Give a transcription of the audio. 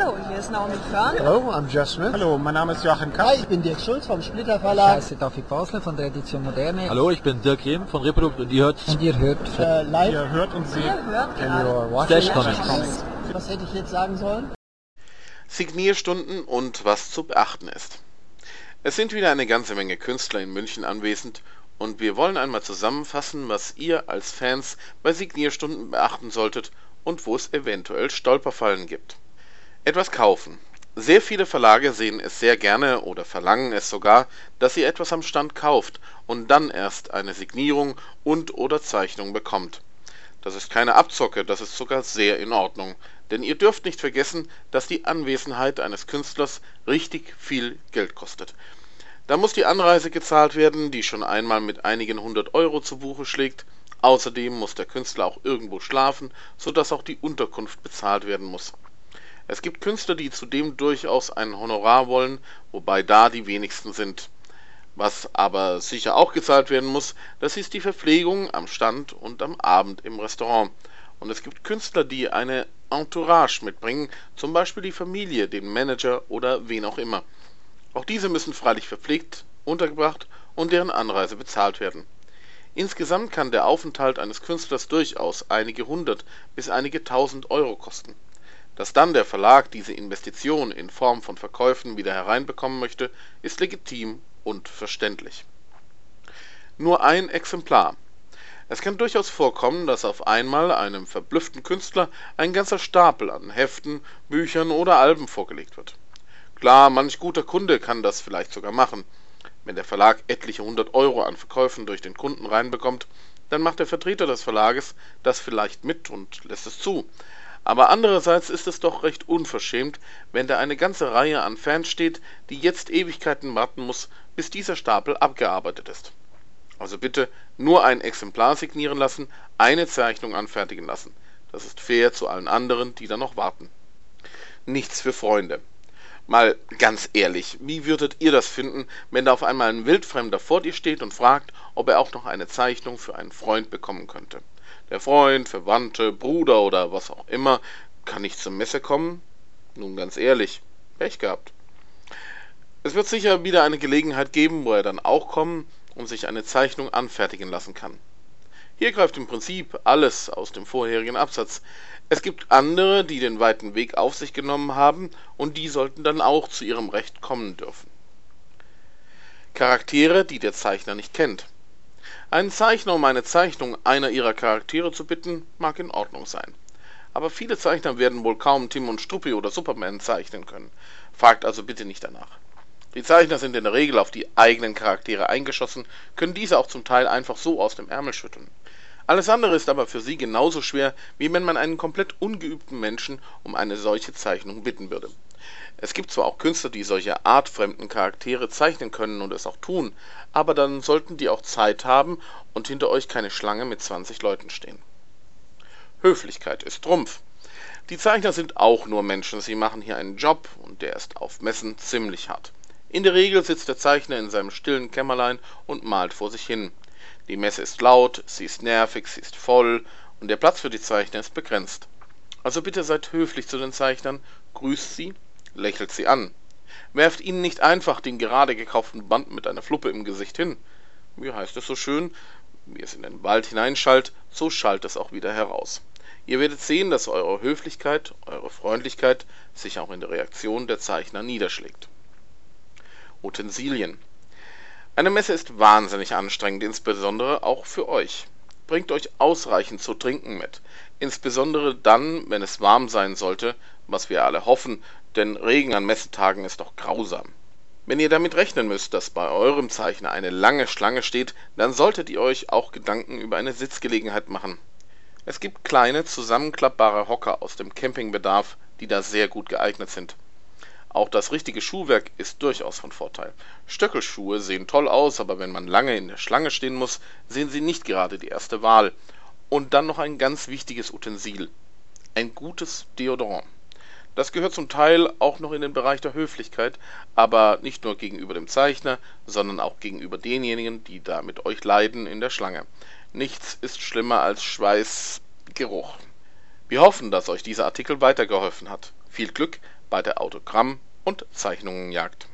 Hallo, hier ist Naomi Körn. Hello, I'm Jeff Smith. Hallo, mein Name ist Joachim Kapp. Hi, ich bin Dirk Schulz vom Splitter Ich Verlag. heiße David Basler von der Edition Moderne. Hallo, ich bin Dirk Rehm von Reprodukt und ihr hört Und ihr hört Äh, live. Ihr hört und seht Ihr hört And gerade Comics. Comics. Was hätte ich jetzt sagen sollen? Signierstunden und was zu beachten ist. Es sind wieder eine ganze Menge Künstler in München anwesend und wir wollen einmal zusammenfassen, was ihr als Fans bei Signierstunden beachten solltet und wo es eventuell Stolperfallen gibt. Etwas kaufen. Sehr viele Verlage sehen es sehr gerne oder verlangen es sogar, dass ihr etwas am Stand kauft und dann erst eine Signierung und oder Zeichnung bekommt. Das ist keine Abzocke, das ist sogar sehr in Ordnung. Denn ihr dürft nicht vergessen, dass die Anwesenheit eines Künstlers richtig viel Geld kostet. Da muss die Anreise gezahlt werden, die schon einmal mit einigen hundert Euro zu Buche schlägt. Außerdem muss der Künstler auch irgendwo schlafen, sodass auch die Unterkunft bezahlt werden muss. Es gibt Künstler, die zudem durchaus ein Honorar wollen, wobei da die wenigsten sind. Was aber sicher auch gezahlt werden muss, das ist die Verpflegung am Stand und am Abend im Restaurant. Und es gibt Künstler, die eine Entourage mitbringen, zum Beispiel die Familie, den Manager oder wen auch immer. Auch diese müssen freilich verpflegt, untergebracht und deren Anreise bezahlt werden. Insgesamt kann der Aufenthalt eines Künstlers durchaus einige hundert bis einige tausend Euro kosten. Dass dann der Verlag diese Investition in Form von Verkäufen wieder hereinbekommen möchte, ist legitim und verständlich. Nur ein Exemplar. Es kann durchaus vorkommen, dass auf einmal einem verblüfften Künstler ein ganzer Stapel an Heften, Büchern oder Alben vorgelegt wird. Klar, manch guter Kunde kann das vielleicht sogar machen. Wenn der Verlag etliche hundert Euro an Verkäufen durch den Kunden reinbekommt, dann macht der Vertreter des Verlages das vielleicht mit und lässt es zu. Aber andererseits ist es doch recht unverschämt, wenn da eine ganze Reihe an Fans steht, die jetzt Ewigkeiten warten muss, bis dieser Stapel abgearbeitet ist. Also bitte nur ein Exemplar signieren lassen, eine Zeichnung anfertigen lassen. Das ist fair zu allen anderen, die da noch warten. Nichts für Freunde. Mal ganz ehrlich, wie würdet ihr das finden, wenn da auf einmal ein Wildfremder vor dir steht und fragt, ob er auch noch eine Zeichnung für einen Freund bekommen könnte? Der Freund, Verwandte, Bruder oder was auch immer kann nicht zur Messe kommen? Nun ganz ehrlich, Pech gehabt. Es wird sicher wieder eine Gelegenheit geben, wo er dann auch kommen und sich eine Zeichnung anfertigen lassen kann. Hier greift im Prinzip alles aus dem vorherigen Absatz. Es gibt andere, die den weiten Weg auf sich genommen haben, und die sollten dann auch zu ihrem Recht kommen dürfen. Charaktere, die der Zeichner nicht kennt. Einen Zeichner um eine Zeichnung einer ihrer Charaktere zu bitten, mag in Ordnung sein. Aber viele Zeichner werden wohl kaum Tim und Struppi oder Superman zeichnen können. Fragt also bitte nicht danach. Die Zeichner sind in der Regel auf die eigenen Charaktere eingeschossen, können diese auch zum Teil einfach so aus dem Ärmel schütteln. Alles andere ist aber für sie genauso schwer, wie wenn man einen komplett ungeübten Menschen um eine solche Zeichnung bitten würde. Es gibt zwar auch Künstler, die solche artfremden Charaktere zeichnen können und es auch tun, aber dann sollten die auch Zeit haben und hinter euch keine Schlange mit 20 Leuten stehen. Höflichkeit ist Trumpf. Die Zeichner sind auch nur Menschen, sie machen hier einen Job und der ist auf Messen ziemlich hart. In der Regel sitzt der Zeichner in seinem stillen Kämmerlein und malt vor sich hin. Die Messe ist laut, sie ist nervig, sie ist voll und der Platz für die Zeichner ist begrenzt. Also bitte seid höflich zu den Zeichnern, grüßt sie, lächelt sie an. Werft ihnen nicht einfach den gerade gekauften Band mit einer Fluppe im Gesicht hin. Wie heißt es so schön? Wie es in den Wald hineinschallt, so schallt es auch wieder heraus. Ihr werdet sehen, dass eure Höflichkeit, eure Freundlichkeit sich auch in der Reaktion der Zeichner niederschlägt. Utensilien. Eine Messe ist wahnsinnig anstrengend, insbesondere auch für euch. Bringt euch ausreichend zu trinken mit, insbesondere dann, wenn es warm sein sollte, was wir alle hoffen, denn Regen an Messetagen ist doch grausam. Wenn ihr damit rechnen müsst, dass bei eurem Zeichner eine lange Schlange steht, dann solltet ihr euch auch Gedanken über eine Sitzgelegenheit machen. Es gibt kleine, zusammenklappbare Hocker aus dem Campingbedarf, die da sehr gut geeignet sind. Auch das richtige Schuhwerk ist durchaus von Vorteil. Stöckelschuhe sehen toll aus, aber wenn man lange in der Schlange stehen muss, sehen sie nicht gerade die erste Wahl. Und dann noch ein ganz wichtiges Utensil. Ein gutes Deodorant. Das gehört zum Teil auch noch in den Bereich der Höflichkeit, aber nicht nur gegenüber dem Zeichner, sondern auch gegenüber denjenigen, die da mit euch leiden in der Schlange. Nichts ist schlimmer als Schweißgeruch. Wir hoffen, dass euch dieser Artikel weitergeholfen hat. Viel Glück bei der Autogramm- und Zeichnungenjagd.